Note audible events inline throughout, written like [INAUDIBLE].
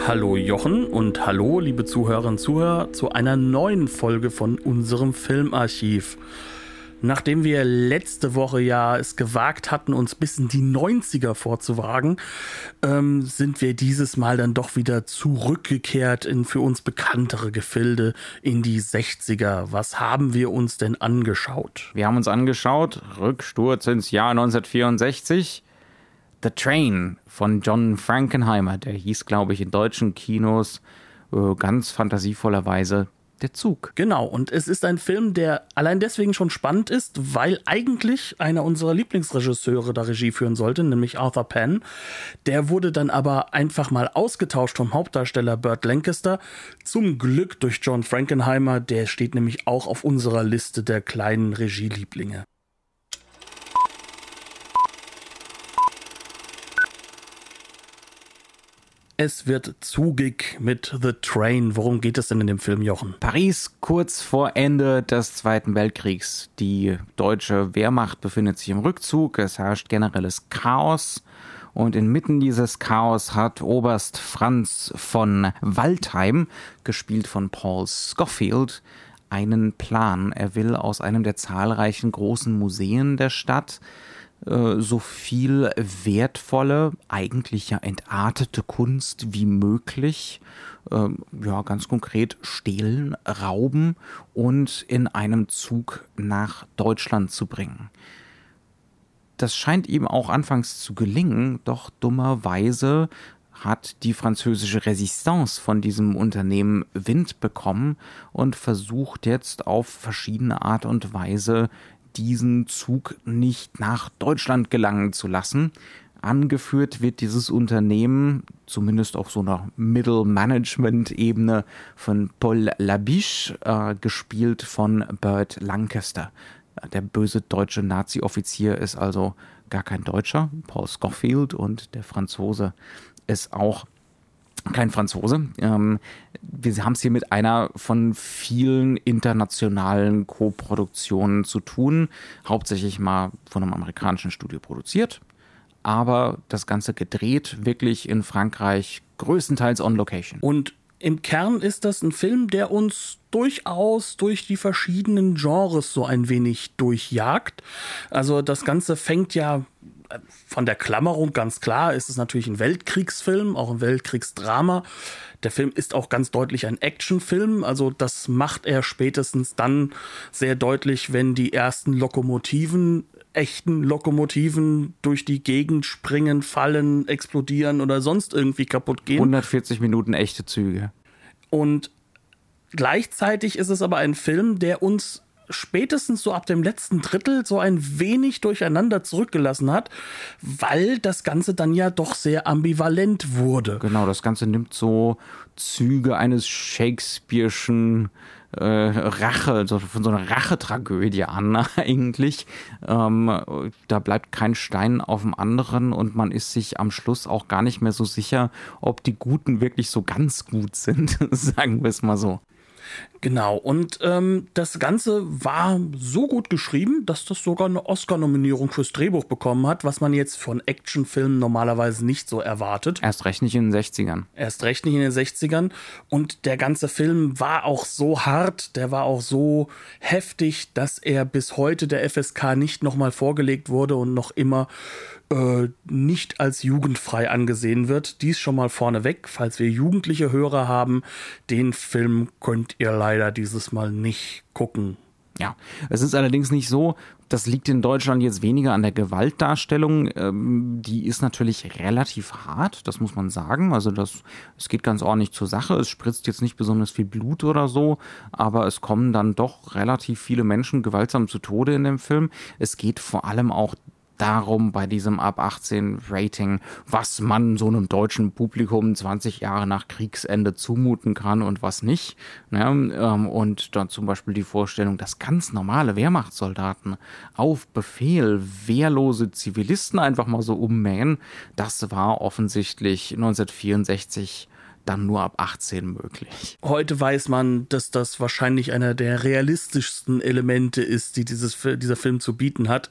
Hallo Jochen und hallo liebe Zuhörerinnen und Zuhörer zu einer neuen Folge von unserem Filmarchiv. Nachdem wir letzte Woche ja es gewagt hatten, uns bis in die 90er vorzuwagen, ähm, sind wir dieses Mal dann doch wieder zurückgekehrt in für uns bekanntere Gefilde in die 60er. Was haben wir uns denn angeschaut? Wir haben uns angeschaut, Rücksturz ins Jahr 1964. The Train von John Frankenheimer, der hieß, glaube ich, in deutschen Kinos äh, ganz fantasievollerweise der Zug. Genau, und es ist ein Film, der allein deswegen schon spannend ist, weil eigentlich einer unserer Lieblingsregisseure da Regie führen sollte, nämlich Arthur Penn. Der wurde dann aber einfach mal ausgetauscht vom Hauptdarsteller Burt Lancaster. Zum Glück durch John Frankenheimer, der steht nämlich auch auf unserer Liste der kleinen Regielieblinge. Es wird zugig mit The Train. Worum geht es denn in dem Film, Jochen? Paris kurz vor Ende des Zweiten Weltkriegs. Die deutsche Wehrmacht befindet sich im Rückzug. Es herrscht generelles Chaos. Und inmitten dieses Chaos hat Oberst Franz von Waldheim, gespielt von Paul Scofield, einen Plan. Er will aus einem der zahlreichen großen Museen der Stadt äh, so viel wertvolle, eigentlich ja entartete Kunst wie möglich, äh, ja ganz konkret stehlen, rauben und in einem Zug nach Deutschland zu bringen. Das scheint ihm auch anfangs zu gelingen, doch dummerweise hat die französische Resistance von diesem Unternehmen Wind bekommen und versucht jetzt auf verschiedene Art und Weise diesen Zug nicht nach Deutschland gelangen zu lassen. Angeführt wird dieses Unternehmen, zumindest auf so einer Middle-Management-Ebene, von Paul Labiche, äh, gespielt von Burt Lancaster. Der böse deutsche Nazi-Offizier ist also gar kein Deutscher, Paul Scofield, und der Franzose ist auch kein Franzose. Ähm, wir haben es hier mit einer von vielen internationalen Co-Produktionen zu tun, hauptsächlich mal von einem amerikanischen Studio produziert, aber das Ganze gedreht wirklich in Frankreich, größtenteils on Location. Und im Kern ist das ein Film, der uns durchaus durch die verschiedenen Genres so ein wenig durchjagt. Also das Ganze fängt ja von der Klammerung ganz klar ist es natürlich ein Weltkriegsfilm, auch ein Weltkriegsdrama. Der Film ist auch ganz deutlich ein Actionfilm, also das macht er spätestens dann sehr deutlich, wenn die ersten Lokomotiven, echten Lokomotiven durch die Gegend springen, fallen, explodieren oder sonst irgendwie kaputt gehen. 140 Minuten echte Züge. Und gleichzeitig ist es aber ein Film, der uns spätestens so ab dem letzten Drittel so ein wenig durcheinander zurückgelassen hat, weil das Ganze dann ja doch sehr ambivalent wurde. Genau, das Ganze nimmt so Züge eines Shakespeare'schen äh, Rache, so, von so einer Rachetragödie an [LAUGHS] eigentlich. Ähm, da bleibt kein Stein auf dem anderen und man ist sich am Schluss auch gar nicht mehr so sicher, ob die Guten wirklich so ganz gut sind, [LAUGHS] sagen wir es mal so. Genau, und ähm, das Ganze war so gut geschrieben, dass das sogar eine Oscar-Nominierung fürs Drehbuch bekommen hat, was man jetzt von Actionfilmen normalerweise nicht so erwartet. Erst recht nicht in den 60ern. Erst recht nicht in den 60ern. Und der ganze Film war auch so hart, der war auch so heftig, dass er bis heute der FSK nicht nochmal vorgelegt wurde und noch immer äh, nicht als jugendfrei angesehen wird. Dies schon mal vorneweg, falls wir jugendliche Hörer haben, den Film könnt ihr leider dieses Mal nicht gucken. Ja, es ist allerdings nicht so, das liegt in Deutschland jetzt weniger an der Gewaltdarstellung. Ähm, die ist natürlich relativ hart, das muss man sagen. Also das, es geht ganz ordentlich zur Sache. Es spritzt jetzt nicht besonders viel Blut oder so, aber es kommen dann doch relativ viele Menschen gewaltsam zu Tode in dem Film. Es geht vor allem auch darum, bei diesem ab 18 Rating, was man so einem deutschen Publikum 20 Jahre nach Kriegsende zumuten kann und was nicht. Ja, ähm, und dann zum Beispiel die Vorstellung, dass ganz normale Wehrmachtssoldaten auf Befehl wehrlose Zivilisten einfach mal so ummähen, das war offensichtlich 1964 dann nur ab 18 möglich. Heute weiß man, dass das wahrscheinlich einer der realistischsten Elemente ist, die dieses, dieser Film zu bieten hat.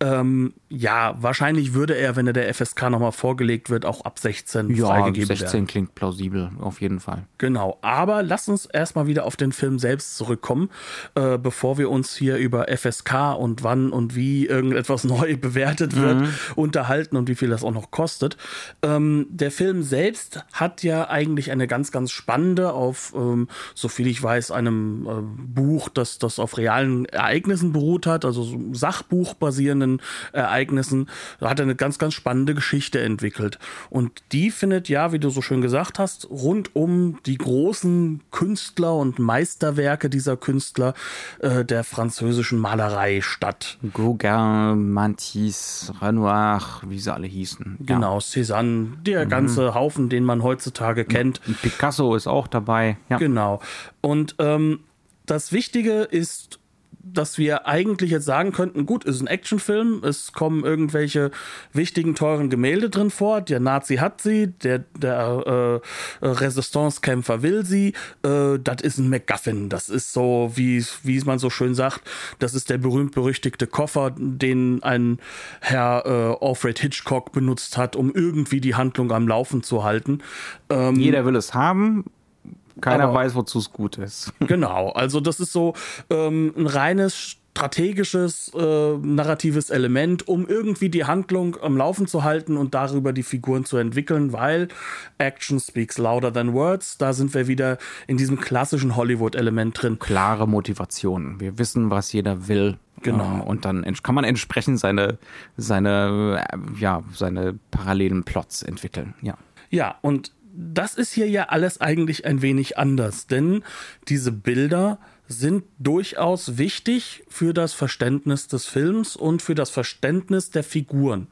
Ähm, ja, wahrscheinlich würde er, wenn er der FSK nochmal vorgelegt wird, auch ab 16 ja, freigegeben 16 werden. klingt plausibel, auf jeden Fall. Genau, aber lass uns erstmal wieder auf den Film selbst zurückkommen, äh, bevor wir uns hier über FSK und wann und wie irgendetwas [LAUGHS] neu bewertet wird, mhm. unterhalten und wie viel das auch noch kostet. Ähm, der Film selbst hat ja ein eigentlich eine ganz, ganz spannende, auf, ähm, so viel ich weiß, einem äh, Buch, das, das auf realen Ereignissen beruht hat, also so Sachbuch basierenden Ereignissen, hat er eine ganz, ganz spannende Geschichte entwickelt. Und die findet ja, wie du so schön gesagt hast, rund um die großen Künstler und Meisterwerke dieser Künstler äh, der französischen Malerei statt. Gauguin, Matisse, Renoir, wie sie alle hießen. Genau, Cézanne, der mhm. ganze Haufen, den man heutzutage kennt. Picasso ist auch dabei. Ja. Genau. Und ähm, das Wichtige ist dass wir eigentlich jetzt sagen könnten, gut, ist ein Actionfilm, es kommen irgendwelche wichtigen, teuren Gemälde drin vor, der Nazi hat sie, der, der äh, Resistance-Kämpfer will sie, äh, das ist ein MacGuffin, das ist so, wie, wie man so schön sagt, das ist der berühmt-berüchtigte Koffer, den ein Herr äh, Alfred Hitchcock benutzt hat, um irgendwie die Handlung am Laufen zu halten. Ähm, Jeder will es haben, keiner Aber, weiß, wozu es gut ist. [LAUGHS] Genau, also das ist so ähm, ein reines strategisches, äh, narratives Element, um irgendwie die Handlung am Laufen zu halten und darüber die Figuren zu entwickeln, weil Action speaks louder than words. Da sind wir wieder in diesem klassischen Hollywood-Element drin. Klare Motivation. Wir wissen, was jeder will. Genau. Ähm, und dann kann man entsprechend seine, seine, äh, ja, seine parallelen Plots entwickeln. Ja. Ja, und das ist hier ja alles eigentlich ein wenig anders, denn diese Bilder sind durchaus wichtig für das Verständnis des Films und für das Verständnis der Figuren.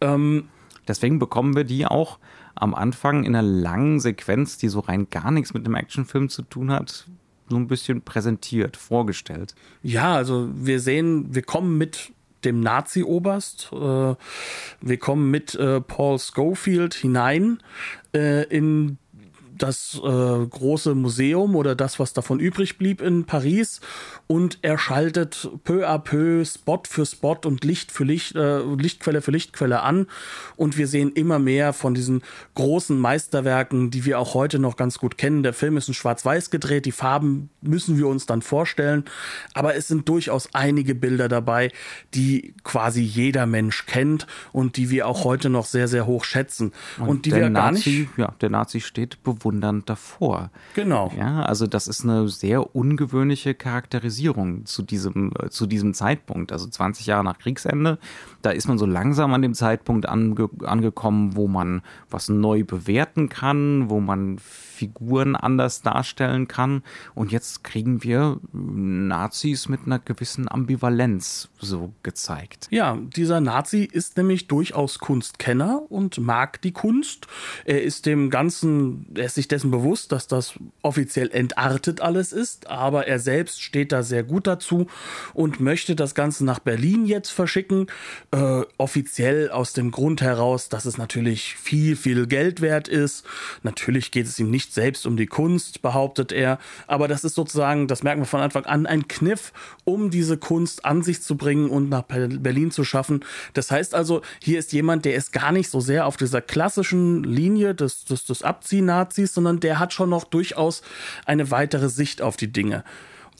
Ähm, Deswegen bekommen wir die auch am Anfang in einer langen Sequenz, die so rein gar nichts mit dem Actionfilm zu tun hat, so ein bisschen präsentiert, vorgestellt. Ja, also wir sehen, wir kommen mit dem Nazi-Oberst. Äh, wir kommen mit äh, Paul Schofield hinein äh, in das äh, große Museum oder das, was davon übrig blieb in Paris. Und er schaltet peu à peu Spot für Spot und Licht für Licht, äh, Lichtquelle für Lichtquelle an. Und wir sehen immer mehr von diesen großen Meisterwerken, die wir auch heute noch ganz gut kennen. Der Film ist in Schwarz-Weiß gedreht. Die Farben müssen wir uns dann vorstellen. Aber es sind durchaus einige Bilder dabei, die quasi jeder Mensch kennt und die wir auch heute noch sehr, sehr hoch schätzen. Und, und die wir Nazi, gar nicht. Ja, der Nazi steht bewusst bewundernd davor. Genau. Ja, also das ist eine sehr ungewöhnliche Charakterisierung zu diesem, äh, zu diesem Zeitpunkt. Also 20 Jahre nach Kriegsende, da ist man so langsam an dem Zeitpunkt ange angekommen, wo man was neu bewerten kann, wo man Figuren anders darstellen kann. Und jetzt kriegen wir Nazis mit einer gewissen Ambivalenz so gezeigt. Ja, dieser Nazi ist nämlich durchaus Kunstkenner und mag die Kunst. Er ist dem Ganzen, er ist sich dessen bewusst, dass das offiziell entartet alles ist, aber er selbst steht da sehr gut dazu und möchte das Ganze nach Berlin jetzt verschicken. Äh, offiziell aus dem Grund heraus, dass es natürlich viel, viel Geld wert ist. Natürlich geht es ihm nicht selbst um die Kunst, behauptet er, aber das ist sozusagen, das merken wir von Anfang an, ein Kniff, um diese Kunst an sich zu bringen und nach Berlin zu schaffen. Das heißt also, hier ist jemand, der ist gar nicht so sehr auf dieser klassischen Linie des, des, des Abzieh-Nazis, Nazis, sondern der hat schon noch durchaus eine weitere Sicht auf die Dinge.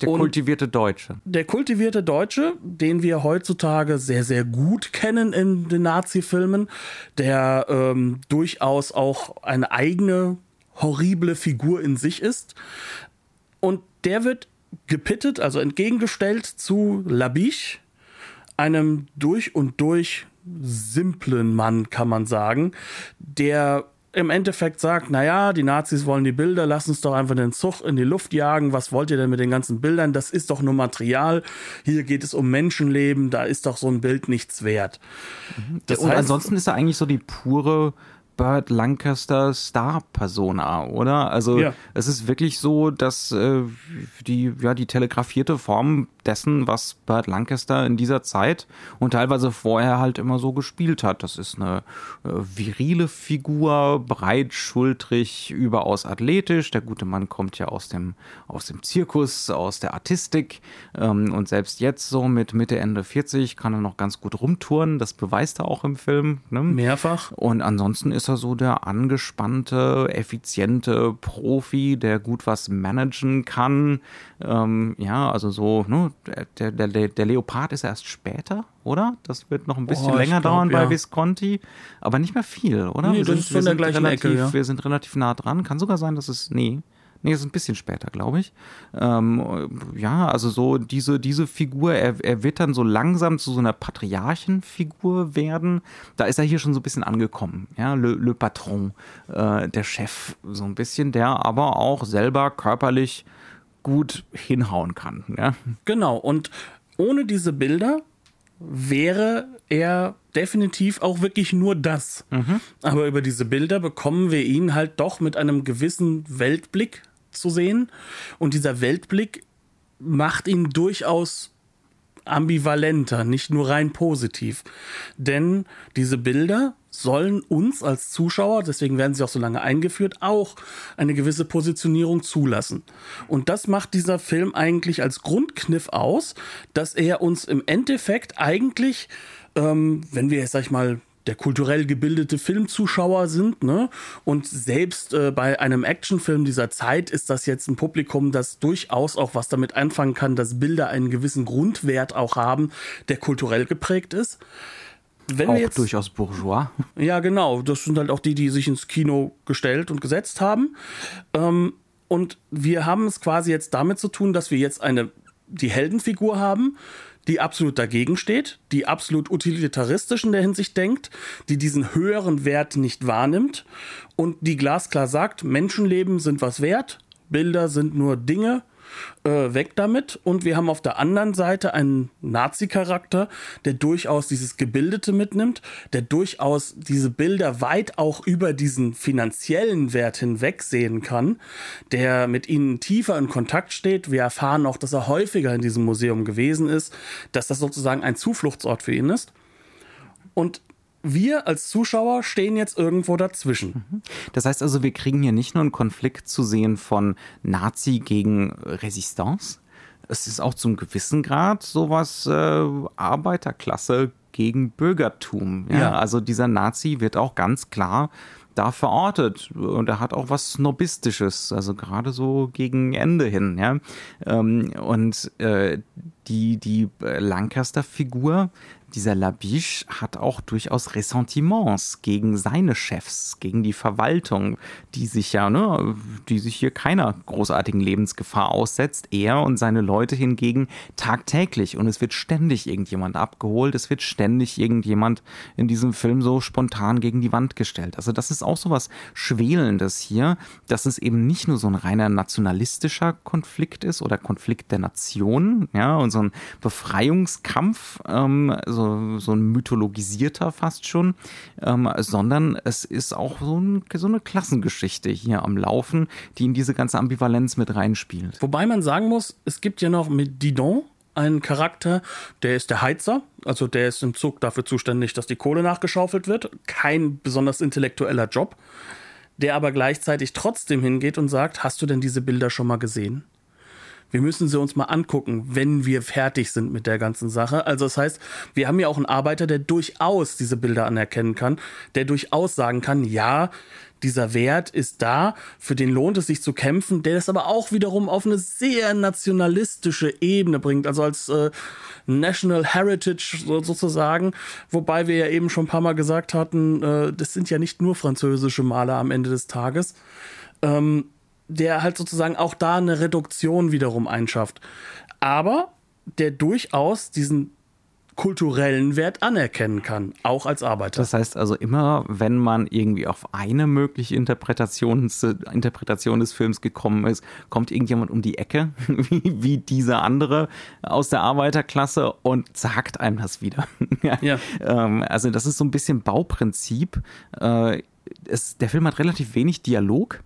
Der und kultivierte Deutsche. Der kultivierte Deutsche, den wir heutzutage sehr, sehr gut kennen in den Nazi-Filmen, der ähm, durchaus auch eine eigene horrible Figur in sich ist. Und der wird gepittet, also entgegengestellt zu Labiche, einem durch und durch simplen Mann, kann man sagen, der im Endeffekt sagt, naja, die Nazis wollen die Bilder, lass uns doch einfach den Zug in die Luft jagen. Was wollt ihr denn mit den ganzen Bildern? Das ist doch nur Material. Hier geht es um Menschenleben, da ist doch so ein Bild nichts wert. Das Und heißt, ansonsten ist er eigentlich so die pure Burt Lancaster Star-Persona, oder? Also ja. es ist wirklich so, dass äh, die, ja, die telegrafierte Form dessen, was Burt Lancaster in dieser Zeit und teilweise vorher halt immer so gespielt hat. Das ist eine äh, virile Figur, breitschultrig, überaus athletisch. Der gute Mann kommt ja aus dem, aus dem Zirkus, aus der Artistik ähm, und selbst jetzt so mit Mitte, Ende 40 kann er noch ganz gut rumtouren. Das beweist er auch im Film. Ne? Mehrfach. Und ansonsten ist er so der angespannte, effiziente Profi, der gut was managen kann. Ähm, ja, also so, ne, der, der, der, Leopard ist erst später, oder? Das wird noch ein bisschen oh, länger glaub, dauern bei ja. Visconti, aber nicht mehr viel, oder? Nee, wir das sind, ist von der gleichen relativ, Ecke, ja. Wir sind relativ nah dran. Kann sogar sein, dass es, nee, Nee, ist ein bisschen später, glaube ich. Ähm, ja, also so diese, diese Figur, er, er wird dann so langsam zu so einer Patriarchenfigur werden. Da ist er hier schon so ein bisschen angekommen. Ja, Le, Le Patron, äh, der Chef, so ein bisschen, der aber auch selber körperlich gut hinhauen kann. Ja? Genau, und ohne diese Bilder wäre er definitiv auch wirklich nur das. Mhm. Aber über diese Bilder bekommen wir ihn halt doch mit einem gewissen Weltblick zu sehen. Und dieser Weltblick macht ihn durchaus ambivalenter, nicht nur rein positiv. Denn diese Bilder sollen uns als Zuschauer, deswegen werden sie auch so lange eingeführt, auch eine gewisse Positionierung zulassen. Und das macht dieser Film eigentlich als Grundkniff aus, dass er uns im Endeffekt eigentlich, ähm, wenn wir jetzt, sag ich mal, der kulturell gebildete Filmzuschauer sind. Ne? Und selbst äh, bei einem Actionfilm dieser Zeit ist das jetzt ein Publikum, das durchaus auch was damit anfangen kann, dass Bilder einen gewissen Grundwert auch haben, der kulturell geprägt ist. Wenn auch jetzt, durchaus bourgeois. [LAUGHS] Ja, genau. Das sind halt auch die, die sich ins Kino gestellt und gesetzt haben. Ähm, und wir haben es quasi jetzt damit zu tun, dass wir jetzt eine die Heldenfigur haben, die absolut dagegen steht, die absolut utilitaristisch in der Hinsicht denkt, die diesen höheren Wert nicht wahrnimmt und die glasklar sagt, Menschenleben sind was wert, Bilder sind nur Dinge äh, weg damit. Und wir haben auf der anderen Seite einen Nazi-Charakter, der durchaus dieses Gebildete mitnimmt, der durchaus diese Bilder weit auch über diesen finanziellen Wert hinweg sehen kann, der mit ihnen tiefer in Kontakt steht. Wir erfahren auch, dass er häufiger in diesem Museum gewesen ist, dass das sozusagen ein Zufluchtsort für ihn ist. Und wir als Zuschauer stehen jetzt irgendwo dazwischen. Das heißt also, wir kriegen hier nicht nur einen Konflikt zu sehen von Nazi gegen Resistance, es ist auch zum gewissen Grad sowas äh, Arbeiterklasse gegen Bürgertum. Ja? ja? Also dieser Nazi wird auch ganz klar da verortet und er hat auch was Snobistisches, also gerade so gegen Ende hin. Ja? Ähm, und äh, die, die Lancaster-Figur, dieser Labiche hat auch durchaus Ressentiments gegen seine Chefs, gegen die Verwaltung, die sich ja, ne, die sich hier keiner großartigen Lebensgefahr aussetzt. Er und seine Leute hingegen tagtäglich und es wird ständig irgendjemand abgeholt, es wird ständig irgendjemand in diesem Film so spontan gegen die Wand gestellt. Also das ist auch so was Schwelendes hier, dass es eben nicht nur so ein reiner nationalistischer Konflikt ist oder Konflikt der Nationen, ja, und so ein Befreiungskampf, ähm, so so, ein mythologisierter fast schon, ähm, sondern es ist auch so, ein, so eine Klassengeschichte hier am Laufen, die in diese ganze Ambivalenz mit reinspielt. Wobei man sagen muss, es gibt ja noch mit Didon einen Charakter, der ist der Heizer, also der ist im Zug dafür zuständig, dass die Kohle nachgeschaufelt wird. Kein besonders intellektueller Job, der aber gleichzeitig trotzdem hingeht und sagt, hast du denn diese Bilder schon mal gesehen? Wir müssen sie uns mal angucken, wenn wir fertig sind mit der ganzen Sache. Also das heißt, wir haben ja auch einen Arbeiter, der durchaus diese Bilder anerkennen kann, der durchaus sagen kann, ja, dieser Wert ist da, für den lohnt es sich zu kämpfen, der das aber auch wiederum auf eine sehr nationalistische Ebene bringt, also als äh, National Heritage sozusagen, wobei wir ja eben schon ein paar Mal gesagt hatten, äh, das sind ja nicht nur französische Maler am Ende des Tages. Ähm, der halt sozusagen auch da eine Reduktion wiederum einschafft. Aber der durchaus diesen kulturellen Wert anerkennen kann, auch als Arbeiter. Das heißt also immer, wenn man irgendwie auf eine mögliche Interpretation, Interpretation des Films gekommen ist, kommt irgendjemand um die Ecke, [LAUGHS] wie, wie dieser andere aus der Arbeiterklasse und sagt einem das wieder. [LAUGHS] ja. Ähm, also das ist so ein bisschen Bauprinzip. Äh, es, der Film hat relativ wenig Dialog.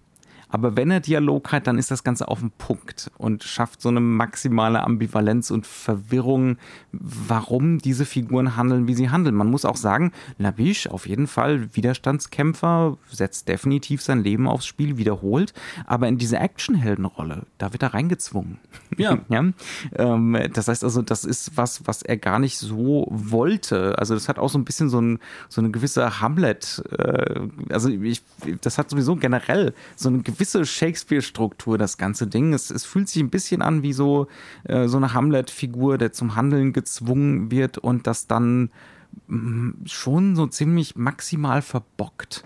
Aber wenn er Dialog hat, dann ist das Ganze auf den Punkt und schafft so eine maximale Ambivalenz und Verwirrung, warum diese Figuren handeln, wie sie handeln. Man muss auch sagen, Labiche auf jeden Fall Widerstandskämpfer, setzt definitiv sein Leben aufs Spiel, wiederholt, aber in diese Actionheldenrolle, da wird er reingezwungen. Ja. [LAUGHS] ja? Ähm, das heißt also, das ist was, was er gar nicht so wollte. Also das hat auch so ein bisschen so, ein, so eine gewisse Hamlet, äh, also ich, das hat sowieso generell so eine gewisse gewisse Shakespeare-Struktur, das ganze Ding. Es, es, fühlt sich ein bisschen an wie so, äh, so eine Hamlet-Figur, der zum Handeln gezwungen wird und das dann mm, schon so ziemlich maximal verbockt.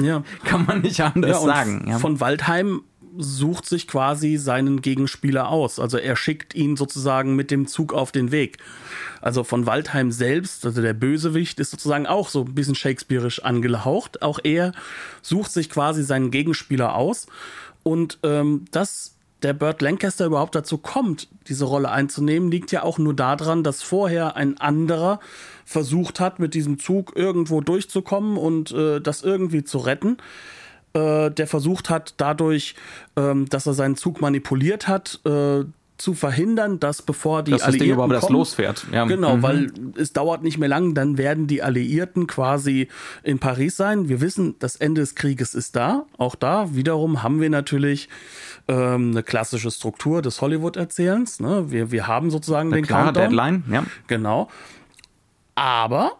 Ja. [LAUGHS] Kann man nicht anders ja, sagen. Ja. Von Waldheim sucht sich quasi seinen Gegenspieler aus. Also er schickt ihn sozusagen mit dem Zug auf den Weg. Also von Waldheim selbst, also der Bösewicht, ist sozusagen auch so ein bisschen shakespearisch angehaucht. Auch er sucht sich quasi seinen Gegenspieler aus. Und ähm, dass der Burt Lancaster überhaupt dazu kommt, diese Rolle einzunehmen, liegt ja auch nur daran, dass vorher ein anderer versucht hat, mit diesem Zug irgendwo durchzukommen und äh, das irgendwie zu retten äh, der versucht hat, dadurch, ähm, dass er seinen Zug manipuliert hat, äh, zu verhindern, dass bevor die dass Alliierten das Ding überhaupt kommen, das losfährt. Ja. Genau, mhm. weil es dauert nicht mehr lang, dann werden die Alliierten quasi in Paris sein. Wir wissen, das Ende des Krieges ist da. Auch da wiederum haben wir natürlich ähm, eine klassische Struktur des Hollywood-Erzählens. Ne? Wir, wir haben sozusagen eine den klare Countdown. Deadline, ja. Genau. Aber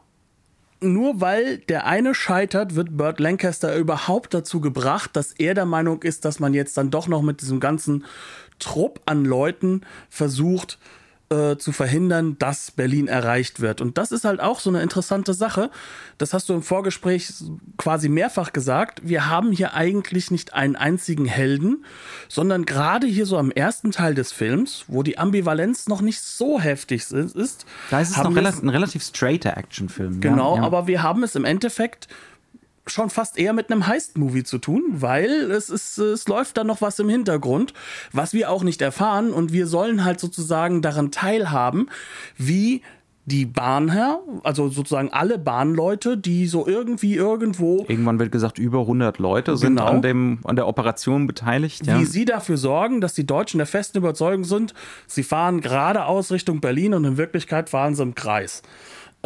nur weil der eine scheitert, wird Burt Lancaster überhaupt dazu gebracht, dass er der Meinung ist, dass man jetzt dann doch noch mit diesem ganzen Trupp an Leuten versucht, äh, zu verhindern, dass Berlin erreicht wird. Und das ist halt auch so eine interessante Sache. Das hast du im Vorgespräch quasi mehrfach gesagt. Wir haben hier eigentlich nicht einen einzigen Helden, sondern gerade hier so am ersten Teil des Films, wo die Ambivalenz noch nicht so heftig ist. Da ist es noch relativ, ein relativ straighter Actionfilm. Genau, ja. aber wir haben es im Endeffekt schon fast eher mit einem Heist-Movie zu tun, weil es, ist, es läuft da noch was im Hintergrund, was wir auch nicht erfahren und wir sollen halt sozusagen daran teilhaben, wie die Bahnherr, also sozusagen alle Bahnleute, die so irgendwie irgendwo. Irgendwann wird gesagt, über 100 Leute sind genau, an, dem, an der Operation beteiligt. Ja. Wie sie dafür sorgen, dass die Deutschen der festen Überzeugung sind, sie fahren geradeaus Richtung Berlin und in Wirklichkeit fahren sie im Kreis.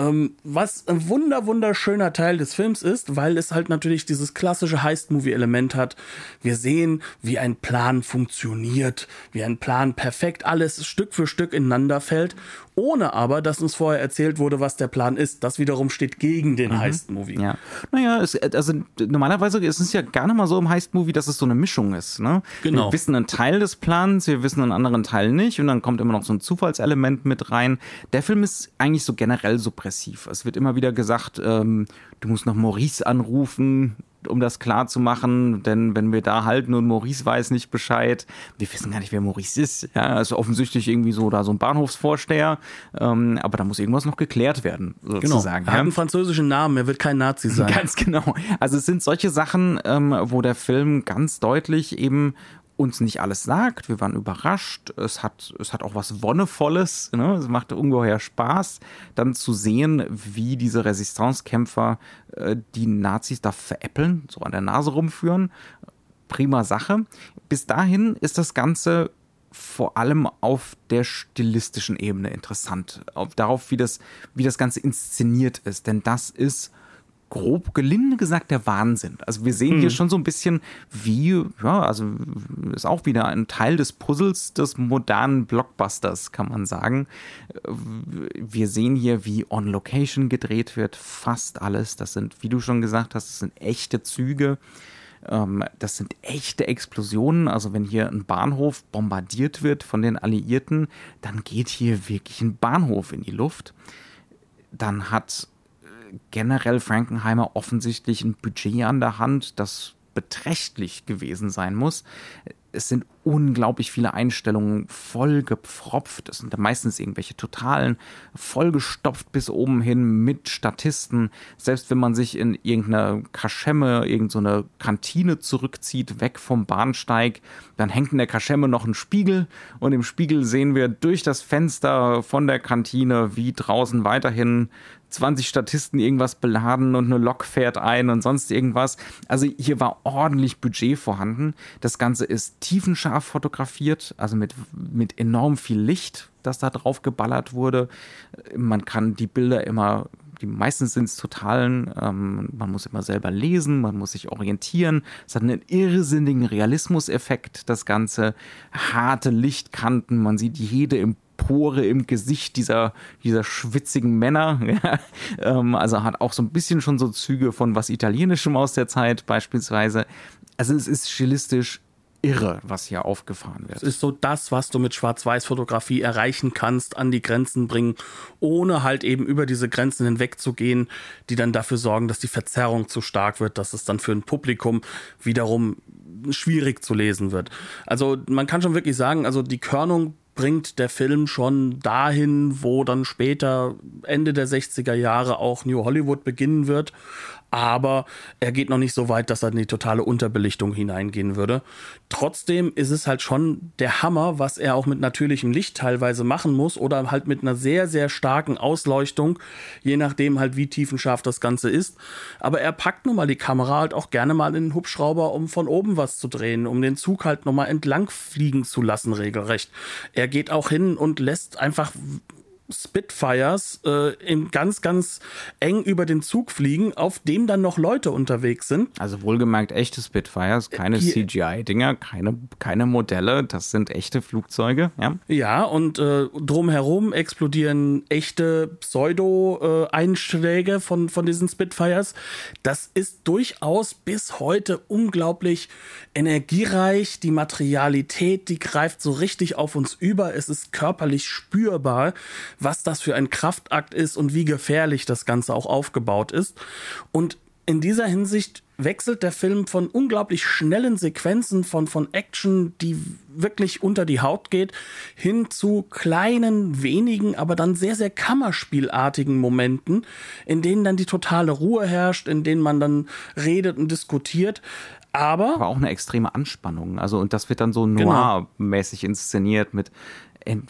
Ähm, was ein wunder, wunderschöner Teil des Films ist, weil es halt natürlich dieses klassische Heist-Movie-Element hat. Wir sehen, wie ein Plan funktioniert, wie ein Plan perfekt alles Stück für Stück ineinander fällt ohne aber, dass uns vorher erzählt wurde, was der Plan ist. Das wiederum steht gegen den mhm. Heist-Movie. Ja. Naja, es, also normalerweise ist es ja gar nicht mal so im Heist-Movie, dass es so eine Mischung ist. Ne? Genau. Wir wissen einen Teil des Plans, wir wissen einen anderen Teil nicht und dann kommt immer noch so ein Zufallselement mit rein. Der Film ist eigentlich so generell suppressiv. Es wird immer wieder gesagt, ähm, du musst noch Maurice anrufen, um das klar zu machen, denn wenn wir da halten und Maurice weiß nicht Bescheid, wir wissen gar nicht, wer Maurice ist. Ja, also offensichtlich irgendwie so da so ein Bahnhofsvorsteher, ähm, aber da muss irgendwas noch geklärt werden, sozusagen. Genau. Er hat einen französischen Namen, er wird kein Nazi sein. [LAUGHS] Ganz genau. Also es sind solche Sachen, ähm, wo der Film ganz deutlich eben uns nicht alles sagt. Wir waren überrascht. Es hat, es hat auch was Wonnevolles. Ne? Es macht ungeheuer Spaß, dann zu sehen, wie diese Resistancekämpfer äh, die Nazis da veräppeln, so an der Nase rumführen. Prima Sache. Bis dahin ist das Ganze vor allem auf der stilistischen Ebene interessant. Auf, darauf, wie das, wie das Ganze inszeniert ist. Denn das ist grob gelinde gesagt der Wahnsinn. Also wir sehen mhm. hier schon so ein bisschen wie, ja, also ist auch wieder ein Teil des Puzzles des modernen Blockbusters, kann man sagen. Wir sehen hier, wie on Location gedreht wird, fast alles. Das sind, wie du schon gesagt hast, das sind echte Züge. Ähm, das sind echte Explosionen. Also wenn hier ein Bahnhof bombardiert wird von den Alliierten, dann geht hier wirklich ein Bahnhof in die Luft. Dann hat generell Frankenheimer offensichtlich ein Budget an der Hand, das beträchtlich gewesen sein muss. es sind unglaublich viele Einstellungen vollgepfropft. Es sind meistens irgendwelche totalen, vollgestopft bis oben hin mit Statisten. Selbst wenn man sich in irgendeine Kaschemme, irgendeine Kantine zurückzieht, weg vom Bahnsteig, dann hängt in der Kaschemme noch ein Spiegel und im Spiegel sehen wir durch das Fenster von der Kantine, wie draußen weiterhin 20 Statisten irgendwas beladen und eine Lok fährt ein und sonst irgendwas. Also hier war ordentlich Budget vorhanden. Das Ganze ist tiefenscharf fotografiert, also mit, mit enorm viel Licht, das da drauf geballert wurde. Man kann die Bilder immer die meistens sind es totalen, ähm, man muss immer selber lesen, man muss sich orientieren. Es hat einen irrsinnigen Realismuseffekt, das Ganze. Harte Lichtkanten, man sieht jede im Pore im Gesicht dieser, dieser schwitzigen Männer. [LAUGHS] ähm, also hat auch so ein bisschen schon so Züge von was Italienischem aus der Zeit beispielsweise. Also es ist stilistisch irre, was hier aufgefahren wird. Es ist so das, was du mit Schwarz-Weiß-Fotografie erreichen kannst, an die Grenzen bringen, ohne halt eben über diese Grenzen hinwegzugehen, die dann dafür sorgen, dass die Verzerrung zu stark wird, dass es dann für ein Publikum wiederum schwierig zu lesen wird. Also man kann schon wirklich sagen, also die Körnung bringt der Film schon dahin, wo dann später Ende der 60er Jahre auch New Hollywood beginnen wird aber er geht noch nicht so weit, dass er in die totale Unterbelichtung hineingehen würde. Trotzdem ist es halt schon der Hammer, was er auch mit natürlichem Licht teilweise machen muss oder halt mit einer sehr, sehr starken Ausleuchtung, je nachdem halt wie tiefenscharf das Ganze ist. Aber er packt nun mal die Kamera halt auch gerne mal in den Hubschrauber, um von oben was zu drehen, um den Zug halt nochmal entlang fliegen zu lassen, regelrecht. Er geht auch hin und lässt einfach Spitfires äh, in ganz, ganz eng über den Zug fliegen, auf dem dann noch Leute unterwegs sind. Also wohlgemerkt echte Spitfires, keine CGI-Dinger, keine, keine Modelle, das sind echte Flugzeuge, ja. Ja, und äh, drumherum explodieren echte Pseudo-Einschläge von, von diesen Spitfires. Das ist durchaus bis heute unglaublich energiereich. Die Materialität, die greift so richtig auf uns über. Es ist körperlich spürbar was das für ein Kraftakt ist und wie gefährlich das Ganze auch aufgebaut ist. Und in dieser Hinsicht wechselt der Film von unglaublich schnellen Sequenzen von, von Action, die wirklich unter die Haut geht, hin zu kleinen, wenigen, aber dann sehr, sehr kammerspielartigen Momenten, in denen dann die totale Ruhe herrscht, in denen man dann redet und diskutiert. Aber, aber auch eine extreme Anspannung. Also, und das wird dann so genau. noir-mäßig inszeniert mit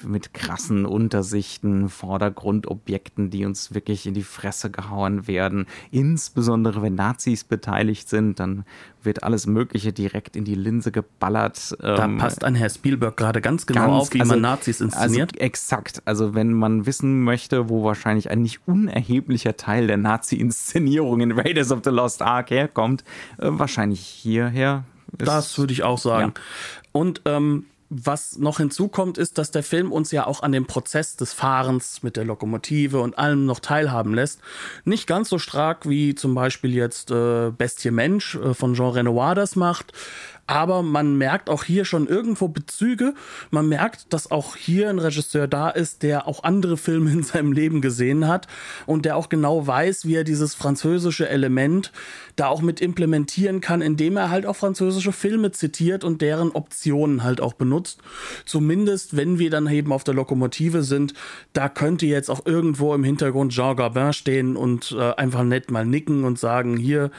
mit krassen Untersichten, Vordergrundobjekten, die uns wirklich in die Fresse gehauen werden. Insbesondere wenn Nazis beteiligt sind, dann wird alles Mögliche direkt in die Linse geballert. Da ähm, passt ein Herr Spielberg gerade ganz genau ganz, auf, wie also, man Nazis inszeniert. Also exakt. Also wenn man wissen möchte, wo wahrscheinlich ein nicht unerheblicher Teil der Nazi-Inszenierung in Raiders of the Lost Ark herkommt, äh, wahrscheinlich hierher. Das würde ich auch sagen. Ja. Und ähm, was noch hinzukommt, ist, dass der Film uns ja auch an dem Prozess des Fahrens mit der Lokomotive und allem noch teilhaben lässt. Nicht ganz so stark wie zum Beispiel jetzt äh, Bestie Mensch äh, von Jean Renoir das macht, aber man merkt auch hier schon irgendwo Bezüge. Man merkt, dass auch hier ein Regisseur da ist, der auch andere Filme in seinem Leben gesehen hat und der auch genau weiß, wie er dieses französische Element da auch mit implementieren kann, indem er halt auch französische Filme zitiert und deren Optionen halt auch benutzt. Zumindest, wenn wir dann eben auf der Lokomotive sind, da könnte jetzt auch irgendwo im Hintergrund Jean Gabin stehen und äh, einfach nett mal nicken und sagen, hier,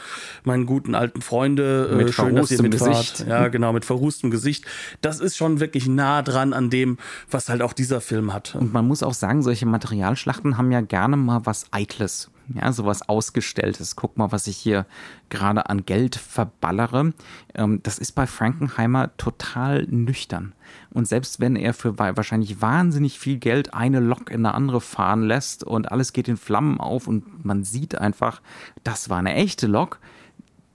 meinen guten alten Freunde, äh, schön, dass ihr mitfahrt. Ja, [LAUGHS] genau, mit verrußtem Gesicht. Das ist schon wirklich nah dran an dem, was halt auch dieser Film hat. Und man muss auch sagen, solche Materialschlachten haben ja gerne mal was Eitles. Ja, sowas Ausgestelltes. Guck mal, was ich hier gerade an Geld verballere. Ähm, das ist bei Frankenheimer total nüchtern. Und selbst wenn er für wahrscheinlich wahnsinnig viel Geld eine Lok in eine andere fahren lässt und alles geht in Flammen auf und man sieht einfach, das war eine echte Lok,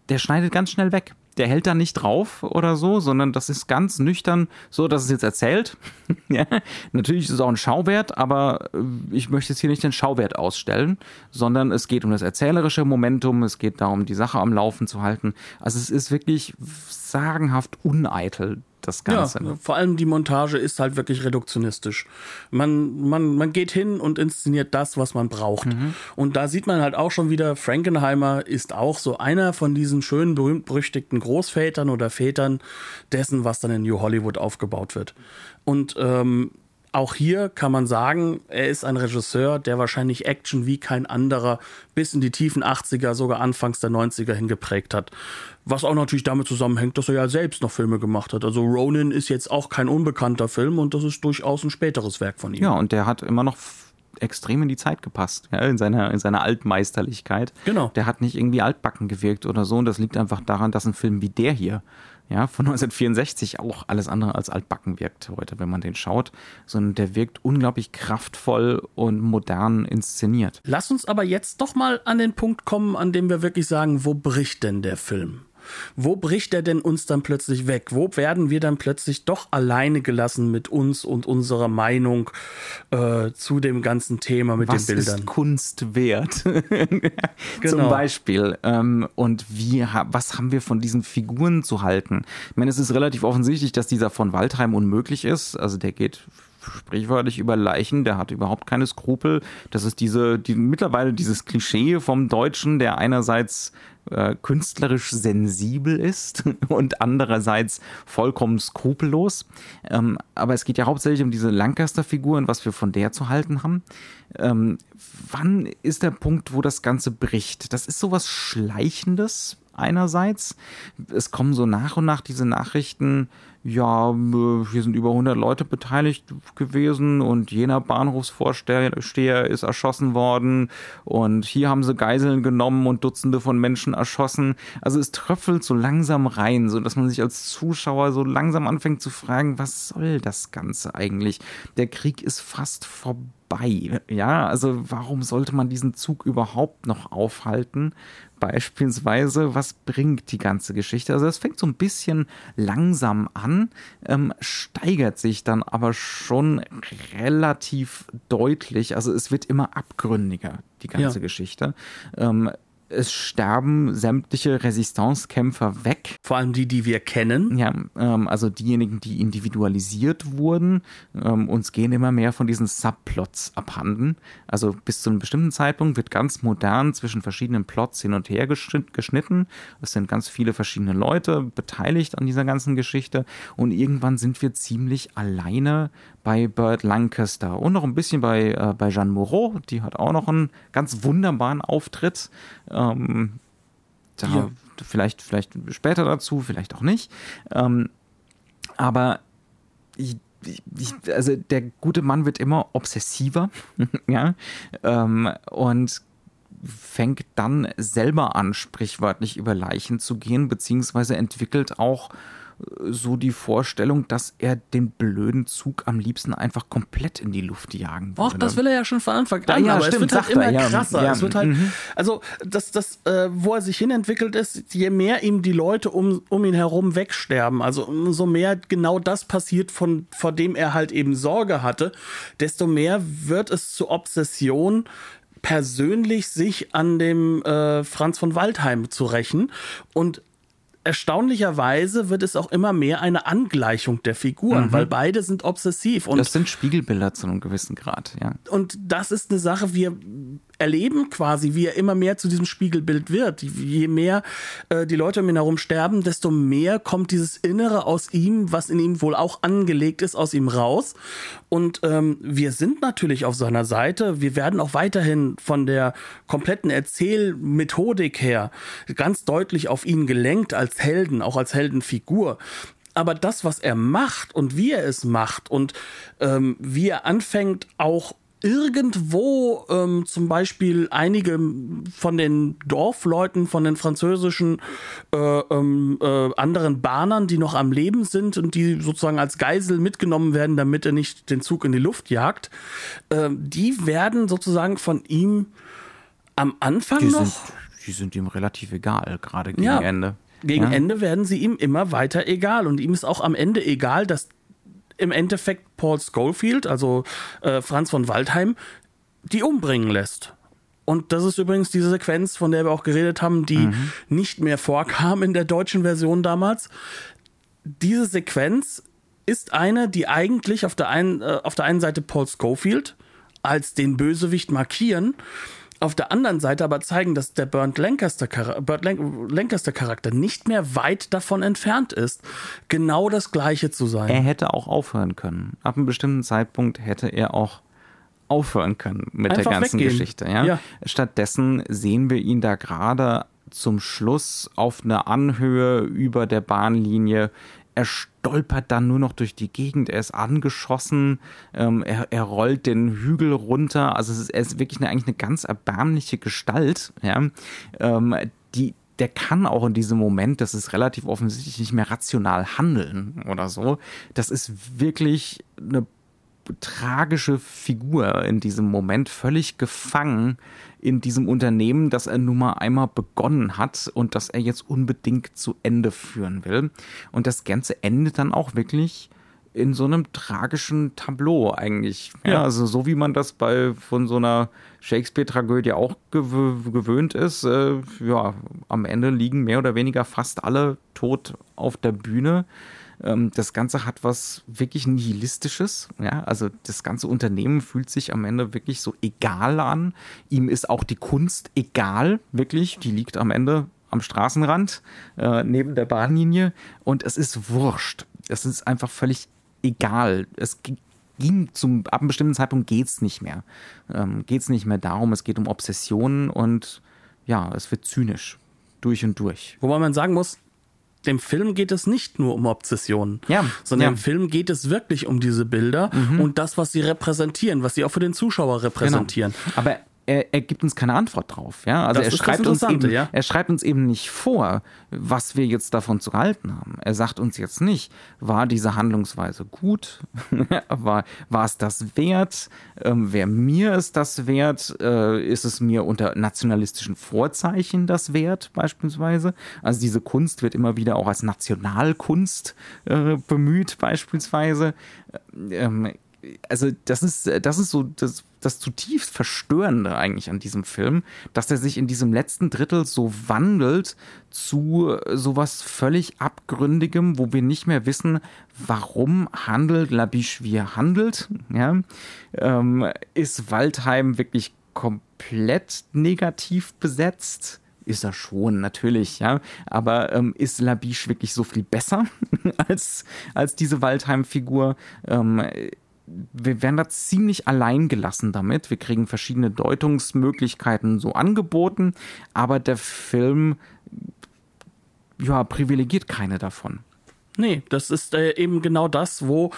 der schneidet ganz schnell weg der hält da nicht drauf oder so, sondern das ist ganz nüchtern, so dass es jetzt erzählt. [LAUGHS] ja, natürlich ist es auch ein Schauwert, aber äh, ich möchte jetzt hier nicht den Schauwert ausstellen, sondern es geht um das erzählerische Momentum, es geht darum, die Sache am Laufen zu halten. Also es ist wirklich sagenhaft uneitel das Ganze. Ja, vor allem die Montage ist halt wirklich reduktionistisch. Man, man, man geht hin und inszeniert das, was man braucht. Mhm. Und da sieht man halt auch schon wieder, Frankenheimer ist auch so einer von diesen schönen, berühmt-berüchtigten Großvätern oder Vätern dessen, was dann in New Hollywood aufgebaut wird. Und ähm, auch hier kann man sagen, er ist ein Regisseur, der wahrscheinlich Action wie kein anderer bis in die tiefen 80er, sogar anfangs der 90er hingeprägt hat. Was auch natürlich damit zusammenhängt, dass er ja selbst noch Filme gemacht hat. Also Ronin ist jetzt auch kein unbekannter Film und das ist durchaus ein späteres Werk von ihm. Ja, und der hat immer noch extrem in die Zeit gepasst, ja, in, seiner, in seiner Altmeisterlichkeit. Genau. Der hat nicht irgendwie altbacken gewirkt oder so. Und das liegt einfach daran, dass ein Film wie der hier ja, von 1964 auch alles andere als altbacken wirkt heute, wenn man den schaut, sondern der wirkt unglaublich kraftvoll und modern inszeniert. Lass uns aber jetzt doch mal an den Punkt kommen, an dem wir wirklich sagen, wo bricht denn der Film? Wo bricht er denn uns dann plötzlich weg? Wo werden wir dann plötzlich doch alleine gelassen mit uns und unserer Meinung äh, zu dem ganzen Thema mit Was den Bildern? Was ist Kunst wert? [LAUGHS] genau. Zum Beispiel. Ähm, und wie, was haben wir von diesen Figuren zu halten? Ich meine, es ist relativ offensichtlich, dass dieser von Waldheim unmöglich ist. Also der geht sprichwörtlich über Leichen, der hat überhaupt keine Skrupel. Das ist diese, die, mittlerweile dieses Klischee vom Deutschen, der einerseits äh, künstlerisch sensibel ist [LAUGHS] und andererseits vollkommen skrupellos. Ähm, aber es geht ja hauptsächlich um diese Lancaster-Figur und was wir von der zu halten haben. Ähm, wann ist der Punkt, wo das Ganze bricht? Das ist sowas Schleichendes einerseits. Es kommen so nach und nach diese Nachrichten, ja, hier sind über 100 Leute beteiligt gewesen und jener Bahnhofsvorsteher ist erschossen worden und hier haben sie Geiseln genommen und Dutzende von Menschen erschossen. Also es tröpfelt so langsam rein, so dass man sich als Zuschauer so langsam anfängt zu fragen, was soll das Ganze eigentlich? Der Krieg ist fast vorbei bei. Ja, also warum sollte man diesen Zug überhaupt noch aufhalten? Beispielsweise, was bringt die ganze Geschichte? Also es fängt so ein bisschen langsam an, ähm, steigert sich dann aber schon relativ deutlich. Also es wird immer abgründiger, die ganze ja. Geschichte. Ähm, es sterben sämtliche Resistance-Kämpfer weg. Vor allem die, die wir kennen. Ja, ähm, also diejenigen, die individualisiert wurden. Ähm, uns gehen immer mehr von diesen Subplots abhanden. Also bis zu einem bestimmten Zeitpunkt wird ganz modern zwischen verschiedenen Plots hin und her geschnitten. Es sind ganz viele verschiedene Leute beteiligt an dieser ganzen Geschichte. Und irgendwann sind wir ziemlich alleine bei Burt Lancaster und noch ein bisschen bei, äh, bei Jeanne Moreau. Die hat auch noch einen ganz wunderbaren Auftritt. Ähm, da ja. vielleicht, vielleicht später dazu, vielleicht auch nicht. Ähm, aber ich, ich, also der gute Mann wird immer obsessiver, [LAUGHS] ja, ähm, und fängt dann selber an, sprichwörtlich über Leichen zu gehen, beziehungsweise entwickelt auch so die Vorstellung, dass er den blöden Zug am liebsten einfach komplett in die Luft jagen würde. Ach, das will er ja schon von Anfang an, ja, aber stimmt, es wird halt immer er, krasser. Ja, es wird halt, mhm. also das, das, äh, wo er sich hinentwickelt ist, je mehr ihm die Leute um, um ihn herum wegsterben, also umso mehr genau das passiert, von, vor dem er halt eben Sorge hatte, desto mehr wird es zur Obsession, persönlich sich an dem äh, Franz von Waldheim zu rächen und erstaunlicherweise wird es auch immer mehr eine Angleichung der Figuren, mhm. weil beide sind obsessiv. Und das sind Spiegelbilder zu einem gewissen Grad, ja. Und das ist eine Sache, wir erleben quasi, wie er immer mehr zu diesem Spiegelbild wird. Je mehr äh, die Leute um ihn herum sterben, desto mehr kommt dieses Innere aus ihm, was in ihm wohl auch angelegt ist, aus ihm raus. Und ähm, wir sind natürlich auf seiner Seite. Wir werden auch weiterhin von der kompletten Erzählmethodik her ganz deutlich auf ihn gelenkt als Helden, auch als Heldenfigur aber das, was er macht und wie er es macht und ähm, wie er anfängt, auch irgendwo ähm, zum Beispiel einige von den Dorfleuten, von den französischen äh, ähm, äh, anderen Bahnern, die noch am Leben sind und die sozusagen als Geisel mitgenommen werden, damit er nicht den Zug in die Luft jagt, äh, die werden sozusagen von ihm am Anfang die noch. Sind, die sind ihm relativ egal, gerade gegen ja, Ende. Gegen ja. Ende werden sie ihm immer weiter egal. Und ihm ist auch am Ende egal, dass im Endeffekt Paul Schofield, also äh, Franz von Waldheim, die umbringen lässt. Und das ist übrigens diese Sequenz, von der wir auch geredet haben, die mhm. nicht mehr vorkam in der deutschen Version damals. diese Sequenz ist eine, die eigentlich auf der einen, äh, auf der einen Seite Paul Schofield als den Bösewicht markieren, auf der anderen Seite aber zeigen, dass der Bernd Lancaster, Burt Lancaster Charakter nicht mehr weit davon entfernt ist, genau das Gleiche zu sein. Er hätte auch aufhören können. Ab einem bestimmten Zeitpunkt hätte er auch aufhören können mit Einfach der ganzen weggehen. Geschichte. Ja? ja? Stattdessen sehen wir ihn da gerade zum Schluss auf einer Anhöhe über der Bahnlinie er stolpert dann nur noch durch die Gegend, er ist angeschossen, ähm, er, er rollt den Hügel runter. Also ist, er ist wirklich eine, eigentlich eine ganz erbärmliche Gestalt, ja, ähm, die, der kann auch in diesem Moment, das ist relativ offensichtlich nicht mehr rational handeln oder so. Das ist wirklich eine tragische Figur in diesem Moment, völlig gefangen in diesem Unternehmen, das er nun mal einmal begonnen hat und das er jetzt unbedingt zu Ende führen will. Und das Ganze endet dann auch wirklich in so einem tragischen Tableau eigentlich. Ja, ja. also so wie man das bei von so einer Shakespeare-Tragödie auch gew gewöhnt ist. Äh, ja, am Ende liegen mehr oder weniger fast alle tot auf der Bühne. Ähm, das Ganze hat was wirklich Nihilistisches. Ja? Also das ganze Unternehmen fühlt sich am Ende wirklich so egal an. Ihm ist auch die Kunst egal, wirklich. Die liegt am Ende am Straßenrand äh, neben der Bahnlinie und es ist wurscht. Es ist einfach völlig egal. Es ging zum ab einem bestimmten Zeitpunkt geht's nicht mehr. Ähm, geht's nicht mehr darum. Es geht um Obsessionen und ja, es wird zynisch durch und durch. Wobei man sagen muss, dem Film geht es nicht nur um Obsessionen, ja, sondern ja. im Film geht es wirklich um diese Bilder mhm. und das, was sie repräsentieren, was sie auch für den Zuschauer repräsentieren. Genau. Aber er, er gibt uns keine Antwort drauf. Ja? Also er schreibt, uns eben, ja? er schreibt uns eben nicht vor, was wir jetzt davon zu halten haben. Er sagt uns jetzt nicht, war diese Handlungsweise gut? [LAUGHS] war, war es das wert? Ähm, wer mir ist das wert? Äh, ist es mir unter nationalistischen Vorzeichen das wert, beispielsweise? Also diese Kunst wird immer wieder auch als Nationalkunst äh, bemüht, beispielsweise. Ähm, also das ist, das ist so das, das zutiefst Verstörende eigentlich an diesem Film, dass er sich in diesem letzten Drittel so wandelt zu sowas völlig Abgründigem, wo wir nicht mehr wissen, warum handelt Labiche, wie er handelt. Ja? Ähm, ist Waldheim wirklich komplett negativ besetzt? ist er schon, natürlich, ja. Aber ähm, ist Labiche wirklich so viel besser [LAUGHS] als, als diese Waldheim-Figur? Ähm, wir werden da ziemlich allein gelassen damit. Wir kriegen verschiedene Deutungsmöglichkeiten so angeboten, aber der Film ja, privilegiert keine davon. Nee, das ist äh, eben genau das, wo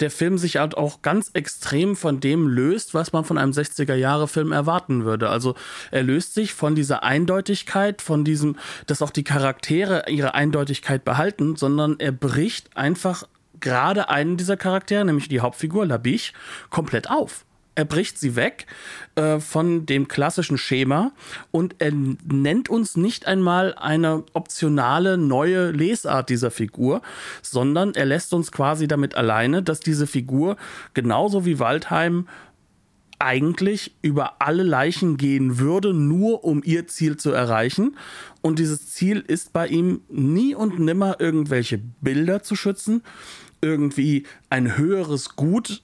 der Film sich halt auch ganz extrem von dem löst, was man von einem 60er-Jahre-Film erwarten würde. Also er löst sich von dieser Eindeutigkeit, von diesem, dass auch die Charaktere ihre Eindeutigkeit behalten, sondern er bricht einfach gerade einen dieser Charaktere, nämlich die Hauptfigur Labiche, komplett auf. Er bricht sie weg äh, von dem klassischen Schema und er nennt uns nicht einmal eine optionale neue Lesart dieser Figur, sondern er lässt uns quasi damit alleine, dass diese Figur genauso wie Waldheim eigentlich über alle Leichen gehen würde, nur um ihr Ziel zu erreichen. Und dieses Ziel ist bei ihm nie und nimmer irgendwelche Bilder zu schützen, irgendwie ein höheres Gut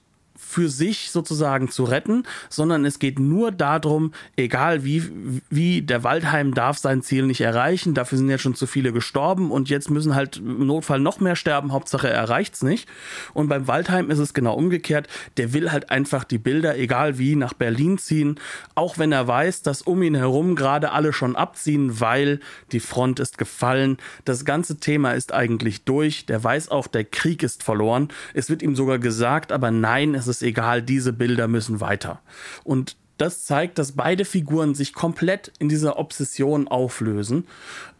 für sich sozusagen zu retten, sondern es geht nur darum, egal wie, wie, der Waldheim darf sein Ziel nicht erreichen, dafür sind jetzt schon zu viele gestorben und jetzt müssen halt im Notfall noch mehr sterben, Hauptsache er erreicht's nicht. Und beim Waldheim ist es genau umgekehrt, der will halt einfach die Bilder, egal wie, nach Berlin ziehen, auch wenn er weiß, dass um ihn herum gerade alle schon abziehen, weil die Front ist gefallen. Das ganze Thema ist eigentlich durch, der weiß auch, der Krieg ist verloren. Es wird ihm sogar gesagt, aber nein, es ist egal, diese Bilder müssen weiter. Und das zeigt, dass beide Figuren sich komplett in dieser Obsession auflösen.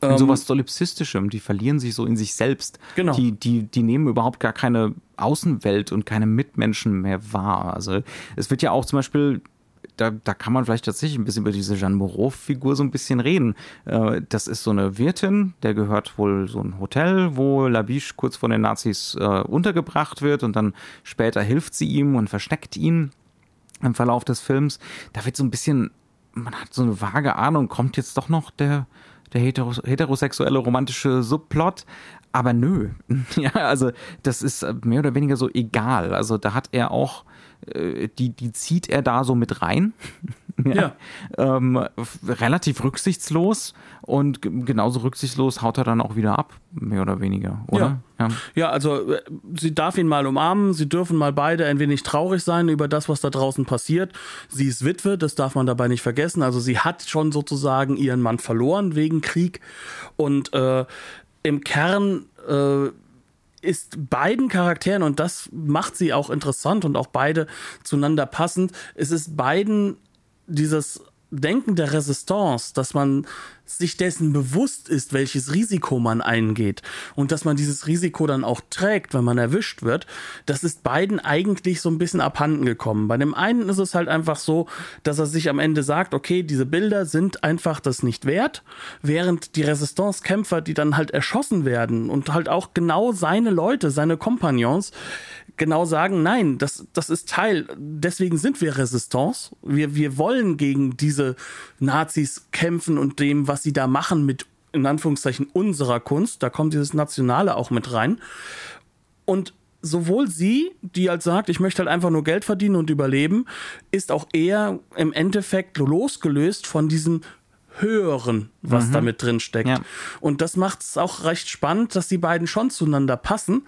In ähm, sowas Solipsistischem, die verlieren sich so in sich selbst. Genau. Die, die, die nehmen überhaupt gar keine Außenwelt und keine Mitmenschen mehr wahr. Also es wird ja auch zum Beispiel da, da kann man vielleicht tatsächlich ein bisschen über diese Jeanne Moreau-Figur so ein bisschen reden. Äh, das ist so eine Wirtin, der gehört wohl so ein Hotel, wo Labiche kurz vor den Nazis äh, untergebracht wird und dann später hilft sie ihm und versteckt ihn im Verlauf des Films. Da wird so ein bisschen, man hat so eine vage Ahnung, kommt jetzt doch noch der, der heterosexuelle romantische Subplot, aber nö. [LAUGHS] ja, also das ist mehr oder weniger so egal. Also da hat er auch, äh, die, die zieht er da so mit rein. [LAUGHS] ja. ja. Ähm, relativ rücksichtslos und genauso rücksichtslos haut er dann auch wieder ab, mehr oder weniger, oder? Ja, ja. ja also äh, sie darf ihn mal umarmen, sie dürfen mal beide ein wenig traurig sein über das, was da draußen passiert. Sie ist Witwe, das darf man dabei nicht vergessen. Also sie hat schon sozusagen ihren Mann verloren wegen Krieg und äh, im Kern äh, ist beiden Charakteren, und das macht sie auch interessant und auch beide zueinander passend, es ist beiden dieses Denken der Resistance, dass man sich dessen bewusst ist, welches Risiko man eingeht und dass man dieses Risiko dann auch trägt, wenn man erwischt wird, das ist beiden eigentlich so ein bisschen abhanden gekommen. Bei dem einen ist es halt einfach so, dass er sich am Ende sagt, okay, diese Bilder sind einfach das nicht wert, während die Resistance-Kämpfer, die dann halt erschossen werden und halt auch genau seine Leute, seine Kompagnons, genau sagen, nein, das, das ist Teil, deswegen sind wir Resistance. Wir, wir wollen gegen diese Nazis kämpfen und dem, was sie da machen mit, in Anführungszeichen, unserer Kunst. Da kommt dieses Nationale auch mit rein. Und sowohl sie, die halt sagt, ich möchte halt einfach nur Geld verdienen und überleben, ist auch eher im Endeffekt losgelöst von diesem Höheren, was mhm. da mit drin steckt. Ja. Und das macht es auch recht spannend, dass die beiden schon zueinander passen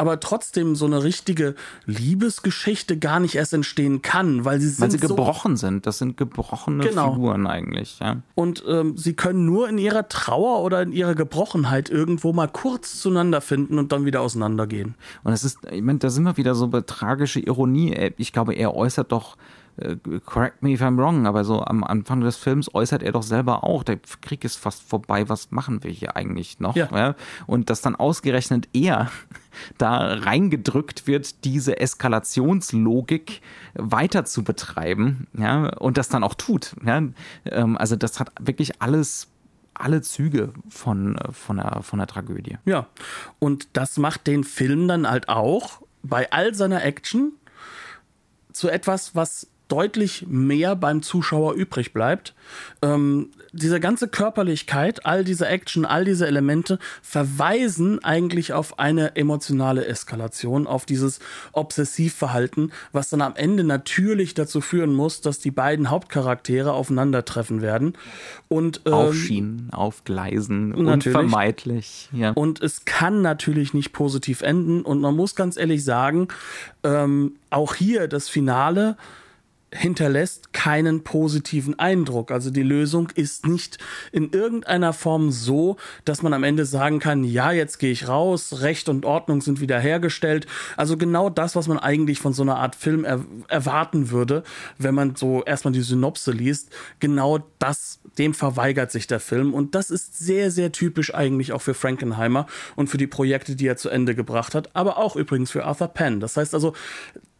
aber trotzdem so eine richtige Liebesgeschichte gar nicht erst entstehen kann, weil sie sind weil sie gebrochen so sind. Das sind gebrochene genau. Figuren eigentlich. Ja. Und ähm, sie können nur in ihrer Trauer oder in ihrer Gebrochenheit irgendwo mal kurz zueinander finden und dann wieder auseinandergehen. Und es ist, ich meine, da sind wir wieder so bei tragische Ironie. Ich glaube, er äußert doch äh, correct me if I'm wrong, aber so am Anfang des Films äußert er doch selber auch, der Krieg ist fast vorbei, was machen wir hier eigentlich noch? Ja. ja? Und dass dann ausgerechnet er [LAUGHS] da reingedrückt wird, diese Eskalationslogik weiter zu betreiben, ja, und das dann auch tut. Ja? Ähm, also das hat wirklich alles alle Züge von, von, der, von der Tragödie. Ja, und das macht den Film dann halt auch bei all seiner Action zu etwas, was deutlich mehr beim Zuschauer übrig bleibt. Ähm, diese ganze Körperlichkeit, all diese Action, all diese Elemente verweisen eigentlich auf eine emotionale Eskalation, auf dieses Obsessivverhalten, was dann am Ende natürlich dazu führen muss, dass die beiden Hauptcharaktere aufeinandertreffen werden. Und, ähm, auf Schienen, auf Gleisen, unvermeidlich. Ja. Und es kann natürlich nicht positiv enden. Und man muss ganz ehrlich sagen, ähm, auch hier das Finale hinterlässt keinen positiven Eindruck. Also die Lösung ist nicht in irgendeiner Form so, dass man am Ende sagen kann, ja, jetzt gehe ich raus, Recht und Ordnung sind wiederhergestellt. Also genau das, was man eigentlich von so einer Art Film er erwarten würde, wenn man so erstmal die Synopse liest, genau das, dem verweigert sich der Film. Und das ist sehr, sehr typisch eigentlich auch für Frankenheimer und für die Projekte, die er zu Ende gebracht hat, aber auch übrigens für Arthur Penn. Das heißt also,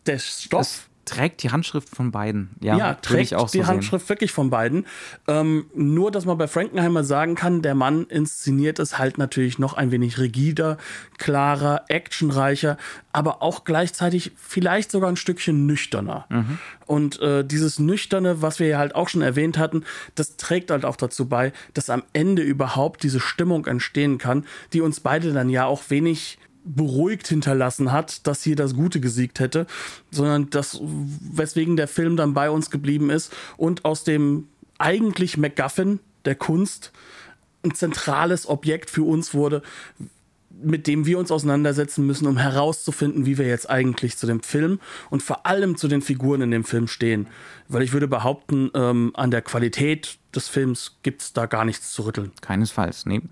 der Stoff. Trägt die Handschrift von beiden. Ja, ja trägt die so Handschrift wirklich von beiden. Ähm, nur, dass man bei Frankenheimer sagen kann, der Mann inszeniert es halt natürlich noch ein wenig rigider, klarer, actionreicher, aber auch gleichzeitig vielleicht sogar ein Stückchen nüchterner. Mhm. Und äh, dieses Nüchterne, was wir ja halt auch schon erwähnt hatten, das trägt halt auch dazu bei, dass am Ende überhaupt diese Stimmung entstehen kann, die uns beide dann ja auch wenig beruhigt hinterlassen hat, dass hier das Gute gesiegt hätte, sondern das, weswegen der Film dann bei uns geblieben ist und aus dem eigentlich MacGuffin der Kunst ein zentrales Objekt für uns wurde, mit dem wir uns auseinandersetzen müssen, um herauszufinden, wie wir jetzt eigentlich zu dem Film und vor allem zu den Figuren in dem Film stehen. Weil ich würde behaupten, ähm, an der Qualität des Films gibt es da gar nichts zu rütteln. Keinesfalls, nee.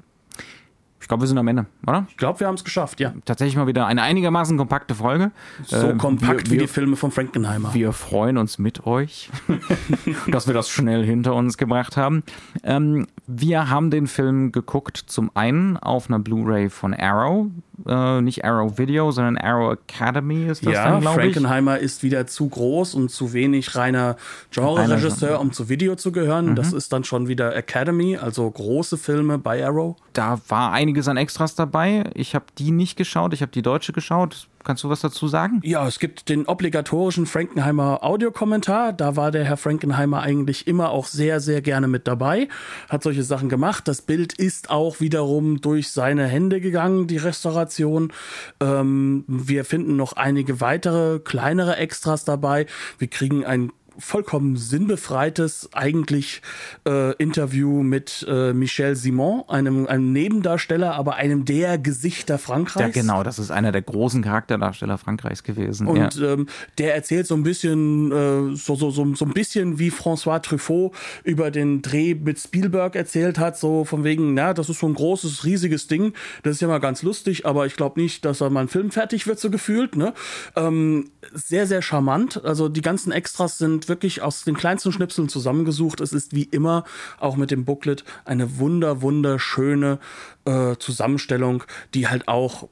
Ich glaube, wir sind am Ende, oder? Ich glaube, wir haben es geschafft, ja. Tatsächlich mal wieder eine einigermaßen kompakte Folge. So ähm, kompakt wir, wie die Filme von Frankenheimer. Wir freuen uns mit euch, [LAUGHS] [LAUGHS] dass wir das schnell hinter uns gebracht haben. Ähm, wir haben den Film geguckt, zum einen auf einer Blu-ray von Arrow. Äh, nicht Arrow Video, sondern Arrow Academy ist das ja, dann, glaube ich. Frankenheimer ist wieder zu groß und zu wenig reiner Genre-Regisseur, um zu Video zu gehören. Mhm. Das ist dann schon wieder Academy, also große Filme bei Arrow. Da war einiges an Extras dabei. Ich habe die nicht geschaut, ich habe die deutsche geschaut Kannst du was dazu sagen? Ja, es gibt den obligatorischen Frankenheimer Audiokommentar. Da war der Herr Frankenheimer eigentlich immer auch sehr, sehr gerne mit dabei. Hat solche Sachen gemacht. Das Bild ist auch wiederum durch seine Hände gegangen, die Restauration. Ähm, wir finden noch einige weitere kleinere Extras dabei. Wir kriegen ein vollkommen sinnbefreites eigentlich äh, Interview mit äh, Michel Simon, einem, einem Nebendarsteller, aber einem der Gesichter Frankreichs. Ja, genau, das ist einer der großen Charakterdarsteller Frankreichs gewesen. Und ja. ähm, der erzählt so ein bisschen, äh, so, so, so, so ein bisschen wie François Truffaut über den Dreh mit Spielberg erzählt hat, so von wegen, na, das ist so ein großes, riesiges Ding. Das ist ja mal ganz lustig, aber ich glaube nicht, dass da mal ein Film fertig wird, so gefühlt. Ne? Ähm, sehr, sehr charmant. Also die ganzen Extras sind wirklich aus den kleinsten Schnipseln zusammengesucht. Es ist wie immer auch mit dem Booklet eine wunder, wunderschöne äh, Zusammenstellung, die halt auch,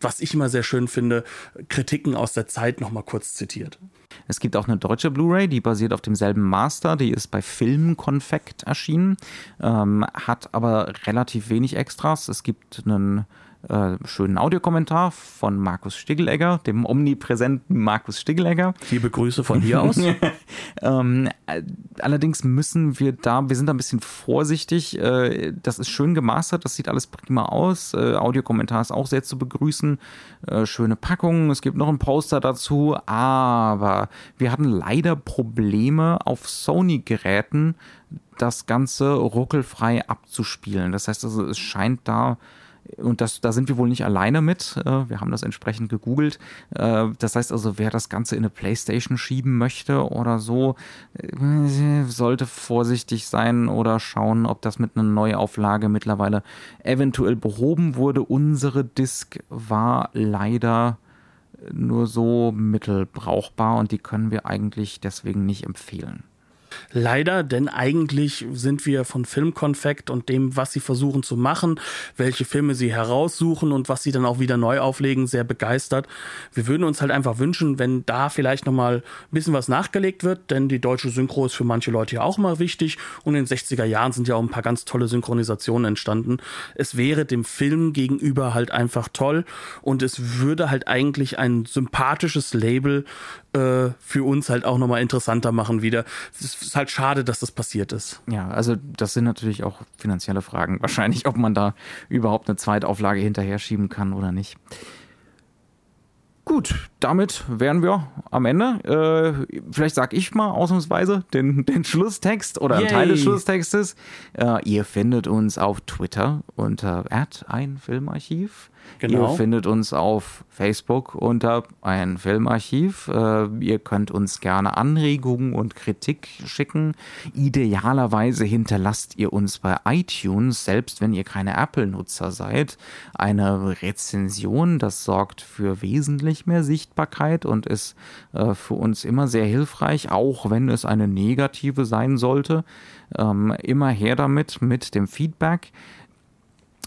was ich immer sehr schön finde, Kritiken aus der Zeit nochmal kurz zitiert. Es gibt auch eine deutsche Blu-ray, die basiert auf demselben Master, die ist bei Filmkonfekt erschienen, ähm, hat aber relativ wenig Extras. Es gibt einen äh, schönen Audiokommentar von Markus Stiglegger, dem omnipräsenten Markus Stiglegger. Liebe Grüße von hier aus. [LAUGHS] ähm, äh, allerdings müssen wir da, wir sind da ein bisschen vorsichtig. Äh, das ist schön gemastert, das sieht alles prima aus. Äh, Audiokommentar ist auch sehr zu begrüßen. Äh, schöne Packungen, es gibt noch ein Poster dazu, aber wir hatten leider Probleme auf Sony-Geräten, das Ganze ruckelfrei abzuspielen. Das heißt also, es scheint da und das, da sind wir wohl nicht alleine mit. Äh, wir haben das entsprechend gegoogelt. Äh, das heißt also, wer das Ganze in eine Playstation schieben möchte oder so, äh, sollte vorsichtig sein oder schauen, ob das mit einer Neuauflage mittlerweile eventuell behoben wurde. Unsere Disk war leider nur so mittelbrauchbar und die können wir eigentlich deswegen nicht empfehlen. Leider, denn eigentlich sind wir von Filmkonfekt und dem, was sie versuchen zu machen, welche Filme sie heraussuchen und was sie dann auch wieder neu auflegen, sehr begeistert. Wir würden uns halt einfach wünschen, wenn da vielleicht nochmal ein bisschen was nachgelegt wird, denn die deutsche Synchro ist für manche Leute ja auch mal wichtig und in den 60er Jahren sind ja auch ein paar ganz tolle Synchronisationen entstanden. Es wäre dem Film gegenüber halt einfach toll und es würde halt eigentlich ein sympathisches Label äh, für uns halt auch nochmal interessanter machen wieder. Es ist halt schade, dass das passiert ist. Ja, also das sind natürlich auch finanzielle Fragen. [LAUGHS] Wahrscheinlich, ob man da überhaupt eine Zweitauflage hinterher schieben kann oder nicht. Gut, damit wären wir am Ende. Äh, vielleicht sage ich mal ausnahmsweise den, den Schlusstext oder einen Teil des Schlusstextes. Äh, ihr findet uns auf Twitter unter ein Filmarchiv. Genau. Ihr findet uns auf Facebook unter ein Filmarchiv. Äh, ihr könnt uns gerne Anregungen und Kritik schicken. Idealerweise hinterlasst ihr uns bei iTunes, selbst wenn ihr keine Apple-Nutzer seid, eine Rezension. Das sorgt für wesentlich mehr Sichtbarkeit und ist äh, für uns immer sehr hilfreich, auch wenn es eine negative sein sollte. Ähm, immer her damit, mit dem Feedback.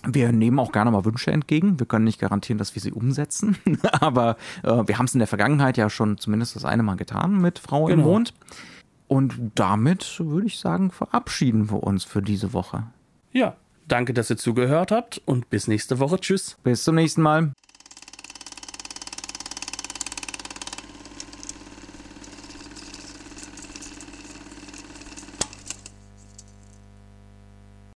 Wir nehmen auch gerne mal Wünsche entgegen. Wir können nicht garantieren, dass wir sie umsetzen, [LAUGHS] aber äh, wir haben es in der Vergangenheit ja schon zumindest das eine Mal getan mit Frau genau. im Mond. Und damit würde ich sagen, verabschieden wir uns für diese Woche. Ja, danke, dass ihr zugehört habt und bis nächste Woche. Tschüss. Bis zum nächsten Mal.